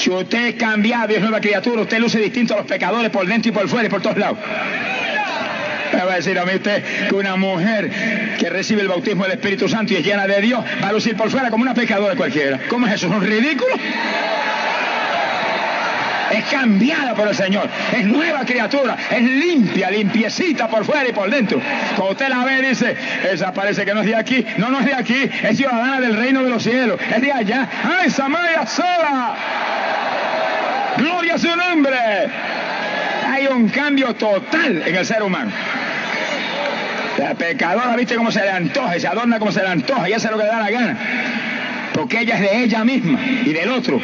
Si usted es cambiado y es nueva criatura, usted luce distinto a los pecadores por dentro y por fuera y por todos lados. Me va a decir a mí usted que una mujer que recibe el bautismo del Espíritu Santo y es llena de Dios va a lucir por fuera como una pecadora cualquiera. ¿Cómo es eso? ¿Es un ridículo? es cambiada por el Señor, es nueva criatura, es limpia, limpiecita por fuera y por dentro. Cuando usted la ve, dice, esa parece que no es de aquí, no, no es de aquí, es ciudadana del reino de los cielos, es de allá. ¡Ay, Samaya sola! ¡Gloria a su nombre! Hay un cambio total en el ser humano. La pecadora, viste cómo se le antoja, se adorna como se le antoja, y hace lo que le da la gana. Porque ella es de ella misma y del otro.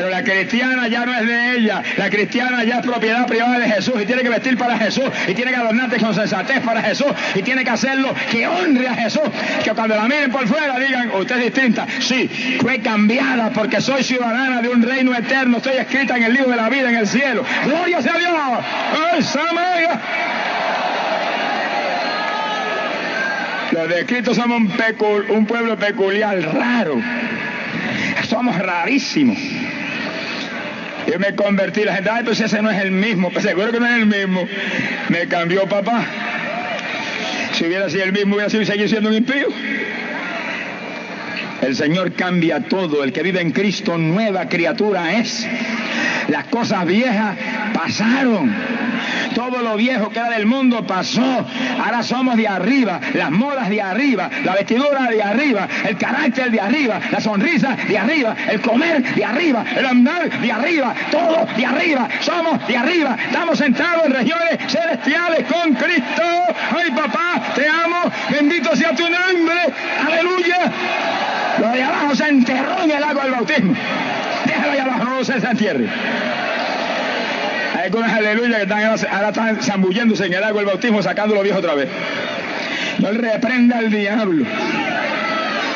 Pero la cristiana ya no es de ella. La cristiana ya es propiedad privada de Jesús y tiene que vestir para Jesús y tiene que adornarse con sensatez para Jesús y tiene que hacerlo que honre a Jesús. Que cuando la miren por fuera digan, usted es distinta. Sí, fue cambiada porque soy ciudadana de un reino eterno. Estoy escrita en el libro de la vida en el cielo. Gloria sea Dios. Los descritos somos un, un pueblo peculiar, raro. Somos rarísimos. Yo me convertí, la gente, ay, pues ese no es el mismo, pues seguro que no es el mismo. Me cambió papá. Si hubiera sido el mismo, hubiera sido seguir siendo un impío. El Señor cambia todo. El que vive en Cristo, nueva criatura es. Las cosas viejas pasaron. Todo lo viejo que era del mundo pasó. Ahora somos de arriba. Las modas de arriba. La vestidura de arriba. El carácter de arriba. La sonrisa de arriba. El comer de arriba. El andar de arriba. Todo de arriba. Somos de arriba. Estamos sentados en regiones celestiales con Cristo. Ay papá, te amo. Bendito sea tu nombre. Aleluya. Lo de abajo se enterró en el agua del bautismo. Déjalo ahí abajo, no se entierre. Hay algunas aleluya que están, ahora están zambulléndose en el agua del bautismo, sacando los viejos otra vez. No él reprenda al diablo.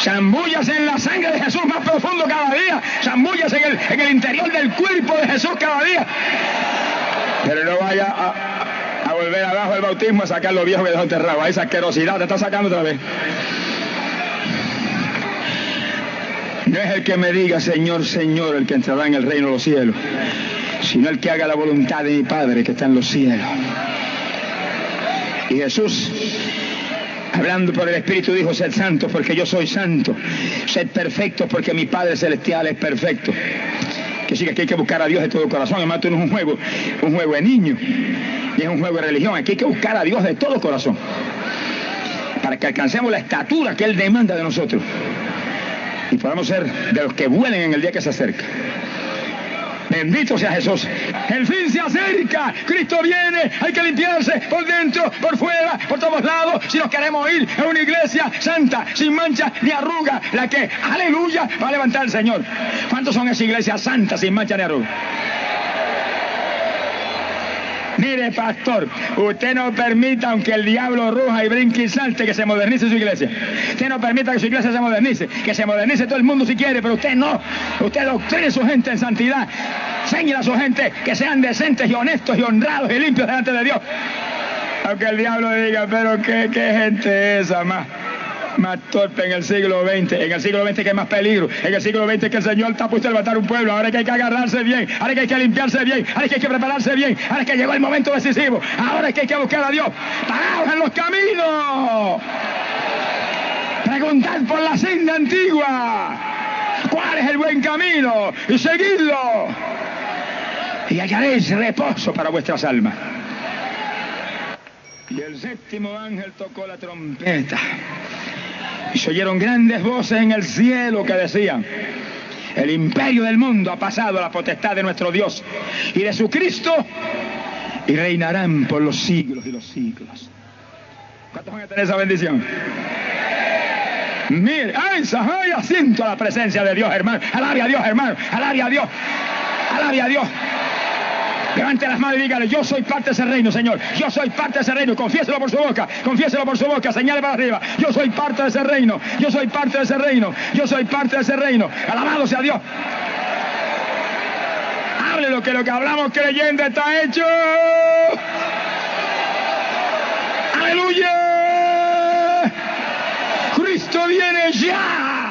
Zambúllase en la sangre de Jesús más profundo cada día. Zambúllase en el, en el interior del cuerpo de Jesús cada día. Pero no vaya a, volver abajo del bautismo a sacar los viejos que dejó enterrados. Esa asquerosidad te está sacando otra vez. No es el que me diga, Señor, Señor, el que entrará en el reino de los cielos, sino el que haga la voluntad de mi Padre que está en los cielos. Y Jesús, hablando por el Espíritu, dijo, sed santos porque yo soy santo, sed perfectos porque mi Padre Celestial es perfecto. Que sigue que hay que buscar a Dios de todo corazón. Además, esto no es un juego, un juego de niños, y es un juego de religión. Aquí hay que buscar a Dios de todo corazón. Para que alcancemos la estatura que Él demanda de nosotros y podamos ser de los que vuelen en el día que se acerca. Bendito sea Jesús. El fin se acerca. Cristo viene. Hay que limpiarse por dentro, por fuera, por todos lados. Si nos queremos ir a una iglesia santa, sin mancha ni arruga, la que, aleluya, va a levantar el Señor. ¿Cuántos son esas iglesias santas, sin mancha ni arruga? Mire, pastor, usted no permita, aunque el diablo ruja y brinque y salte, que se modernice su iglesia. Usted no permita que su iglesia se modernice, que se modernice todo el mundo si quiere, pero usted no. Usted doctrine a su gente en santidad. Señala a su gente que sean decentes y honestos y honrados y limpios delante de Dios. Aunque el diablo diga, pero qué, qué gente es esa más más torpe en el siglo XX. En el siglo XX que es más peligro. En el siglo XX que el Señor está puesto a levantar un pueblo. Ahora que hay que agarrarse bien. Ahora que hay que limpiarse bien. Ahora que hay que prepararse bien. Ahora que llegó el momento decisivo. Ahora que hay que buscar a Dios. Parados en los caminos. Preguntad por la senda antigua. ¿Cuál es el buen camino? Y seguidlo. Y hallaréis reposo para vuestras almas. Y el séptimo ángel tocó la trompeta. Y se oyeron grandes voces en el cielo que decían, el imperio del mundo ha pasado a la potestad de nuestro Dios y de su Cristo y reinarán por los siglos y los siglos. ¿Cuántos van a tener esa bendición? Mire, ay, ay, siento la presencia de Dios, hermano. Alabe a Dios, hermano. Alabe a Dios. Alabe a Dios. Levante las manos y dígale, yo soy parte de ese reino, Señor. Yo soy parte de ese reino. Confiéselo por su boca. Confiéselo por su boca. Señale para arriba. Yo soy parte de ese reino. Yo soy parte de ese reino. Yo soy parte de ese reino. Alabado sea Dios. Hable lo que lo que hablamos creyendo está hecho. Aleluya. Cristo viene ya.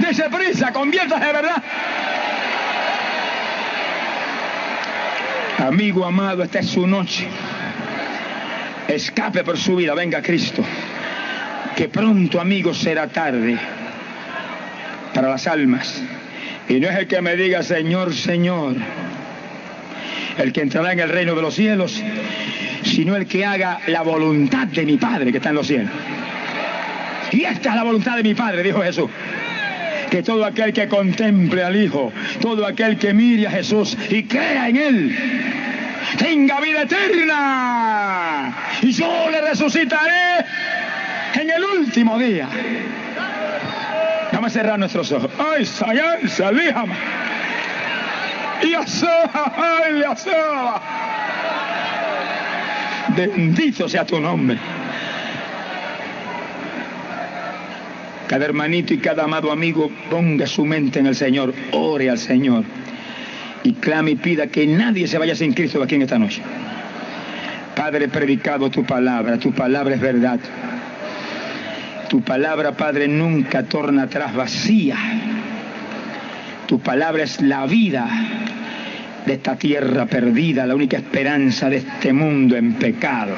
Dese prisa, conviértase de verdad. Amigo amado, esta es su noche. Escape por su vida, venga Cristo. Que pronto, amigo, será tarde para las almas. Y no es el que me diga, Señor, Señor, el que entrará en el reino de los cielos, sino el que haga la voluntad de mi Padre que está en los cielos. Y esta es la voluntad de mi Padre, dijo Jesús que todo aquel que contemple al Hijo, todo aquel que mire a Jesús y crea en Él, tenga vida eterna. Y yo le resucitaré en el último día. Vamos a cerrar nuestros ojos. Ay, Sayán, salíjame. Y ay, Bendito sea tu nombre. Cada hermanito y cada amado amigo ponga su mente en el Señor, ore al Señor y clame y pida que nadie se vaya sin Cristo aquí en esta noche. Padre, predicado tu palabra, tu palabra es verdad. Tu palabra, Padre, nunca torna atrás vacía. Tu palabra es la vida de esta tierra perdida, la única esperanza de este mundo en pecado.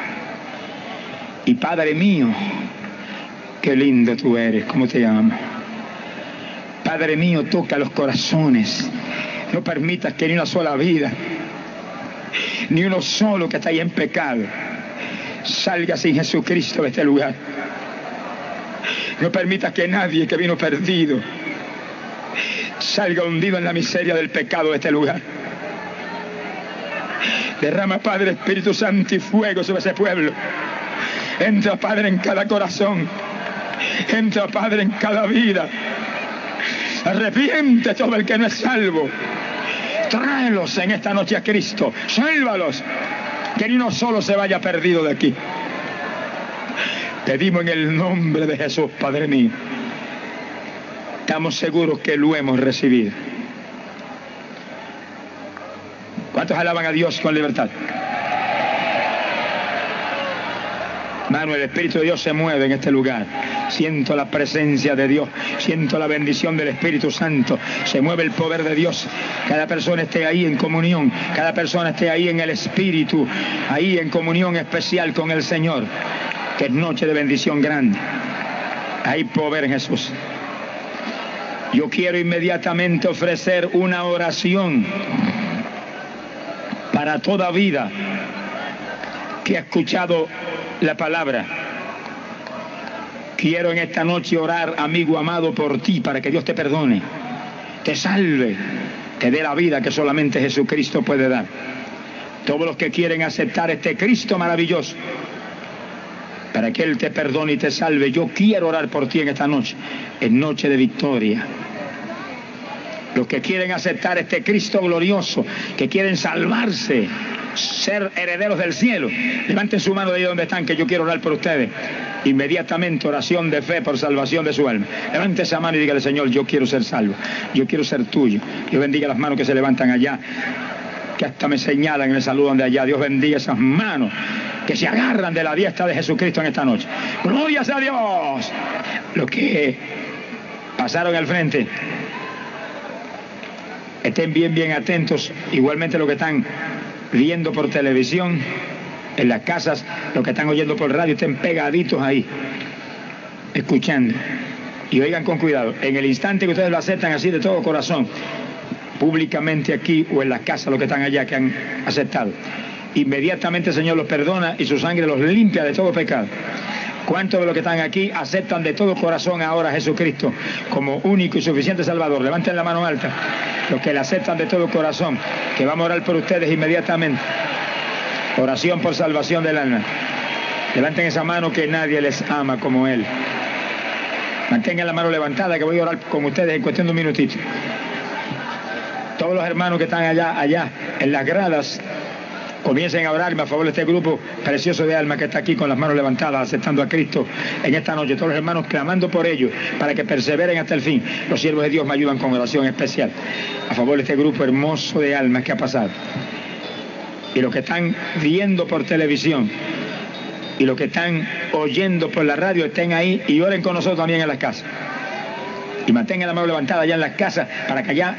Y Padre mío, qué lindo tú eres, ¿cómo te llamo? Padre mío, toca los corazones. No permitas que ni una sola vida, ni uno solo que está ahí en pecado, salga sin Jesucristo de este lugar. No permitas que nadie que vino perdido salga hundido en la miseria del pecado de este lugar. Derrama, Padre, Espíritu Santo y fuego sobre ese pueblo. Entra, Padre, en cada corazón. Entra, Padre, en cada vida. Arrepiente todo el que no es salvo. Tráelos en esta noche a Cristo. Sálvalos. Que ni uno solo se vaya perdido de aquí. Pedimos en el nombre de Jesús, Padre mío. Estamos seguros que lo hemos recibido. ¿Cuántos alaban a Dios con libertad? Mano, el Espíritu de Dios se mueve en este lugar. Siento la presencia de Dios, siento la bendición del Espíritu Santo. Se mueve el poder de Dios. Cada persona esté ahí en comunión, cada persona esté ahí en el Espíritu, ahí en comunión especial con el Señor. Que es noche de bendición grande. Hay poder en Jesús. Yo quiero inmediatamente ofrecer una oración para toda vida que ha escuchado la palabra. Quiero en esta noche orar, amigo amado, por ti, para que Dios te perdone, te salve, te dé la vida que solamente Jesucristo puede dar. Todos los que quieren aceptar este Cristo maravilloso, para que Él te perdone y te salve, yo quiero orar por ti en esta noche, en noche de victoria los que quieren aceptar este Cristo glorioso, que quieren salvarse, ser herederos del cielo, levanten su mano de ahí donde están, que yo quiero orar por ustedes. Inmediatamente oración de fe por salvación de su alma. Levante esa mano y dígale, Señor, yo quiero ser salvo, yo quiero ser tuyo. Dios bendiga las manos que se levantan allá, que hasta me señalan en el saludo de allá. Dios bendiga esas manos que se agarran de la diestra de Jesucristo en esta noche. Glorias a Dios. Los que pasaron al frente, estén bien, bien atentos, igualmente los que están viendo por televisión, en las casas, los que están oyendo por radio, estén pegaditos ahí, escuchando. Y oigan con cuidado, en el instante que ustedes lo aceptan así de todo corazón, públicamente aquí o en las casas, los que están allá que han aceptado, inmediatamente el Señor los perdona y su sangre los limpia de todo pecado. ¿Cuántos de los que están aquí aceptan de todo corazón ahora a Jesucristo como único y suficiente Salvador? Levanten la mano alta. Los que le aceptan de todo corazón, que vamos a orar por ustedes inmediatamente. Oración por salvación del alma. Levanten esa mano que nadie les ama como Él. Mantengan la mano levantada que voy a orar con ustedes en cuestión de un minutito. Todos los hermanos que están allá, allá, en las gradas, comiencen a orarme a favor de este grupo precioso de alma que está aquí con las manos levantadas, aceptando a Cristo en esta noche. Todos los hermanos clamando por ellos para que perseveren hasta el fin. Los siervos de Dios me ayudan con oración especial a favor de este grupo hermoso de almas que ha pasado. Y los que están viendo por televisión y los que están oyendo por la radio estén ahí y oren con nosotros también en las casas. Y mantengan la mano levantada allá en las casas para que allá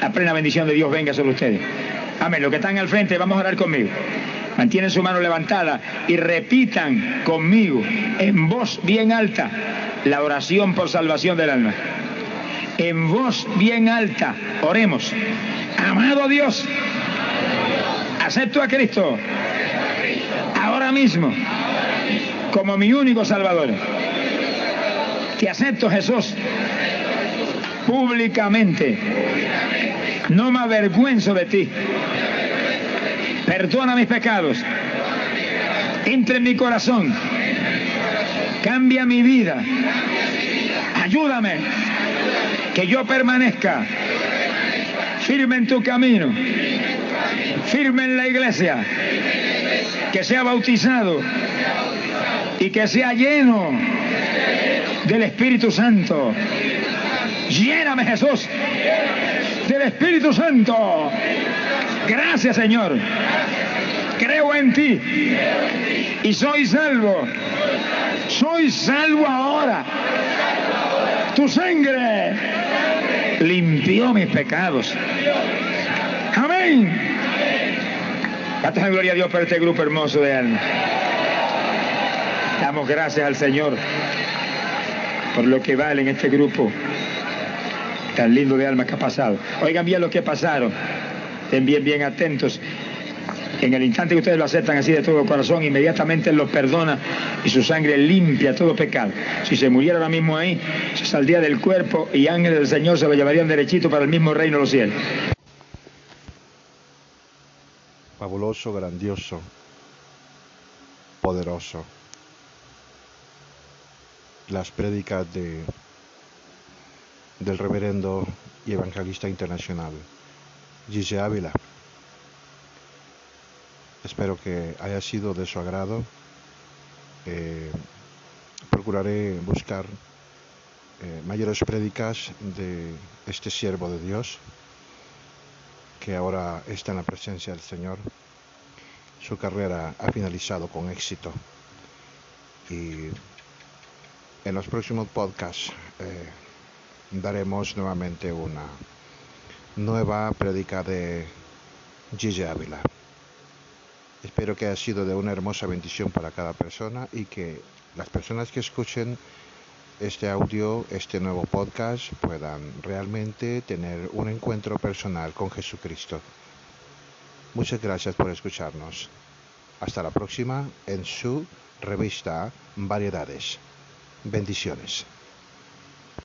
la plena bendición de Dios venga sobre ustedes. Amén. Los que están al frente, vamos a orar conmigo. Mantienen su mano levantada y repitan conmigo en voz bien alta la oración por salvación del alma. En voz bien alta, oremos. Amado Dios, acepto a Cristo ahora mismo como mi único Salvador. Te acepto Jesús públicamente. No me avergüenzo de ti. Perdona mis pecados. Entra en mi corazón. Cambia mi vida. Ayúdame. Que yo permanezca firme en tu camino. Firme en la iglesia. Que sea bautizado. Y que sea lleno del Espíritu Santo. Lléname Jesús del Espíritu Santo. Gracias Señor. Creo en ti. Y soy salvo. Soy salvo ahora. Tu sangre limpió mis pecados. Amén. Gracias gloria a Dios por este grupo hermoso de almas. Damos gracias al Señor por lo que vale en este grupo tan lindo de almas que ha pasado. Oigan bien lo que pasaron. Estén bien, bien atentos. En el instante que ustedes lo aceptan así de todo corazón, inmediatamente Él los perdona y su sangre limpia todo pecado. Si se muriera ahora mismo ahí, se saldría del cuerpo y ángeles del Señor se lo llevarían derechito para el mismo reino de los cielos. Fabuloso, grandioso, poderoso. Las prédicas de, del reverendo y evangelista internacional Gise Ávila. Espero que haya sido de su agrado. Eh, procuraré buscar eh, mayores prédicas de este siervo de Dios que ahora está en la presencia del Señor. Su carrera ha finalizado con éxito y en los próximos podcasts eh, daremos nuevamente una nueva prédica de Gigi Ávila. Espero que haya sido de una hermosa bendición para cada persona y que las personas que escuchen este audio, este nuevo podcast, puedan realmente tener un encuentro personal con Jesucristo. Muchas gracias por escucharnos. Hasta la próxima en su revista Variedades. Bendiciones.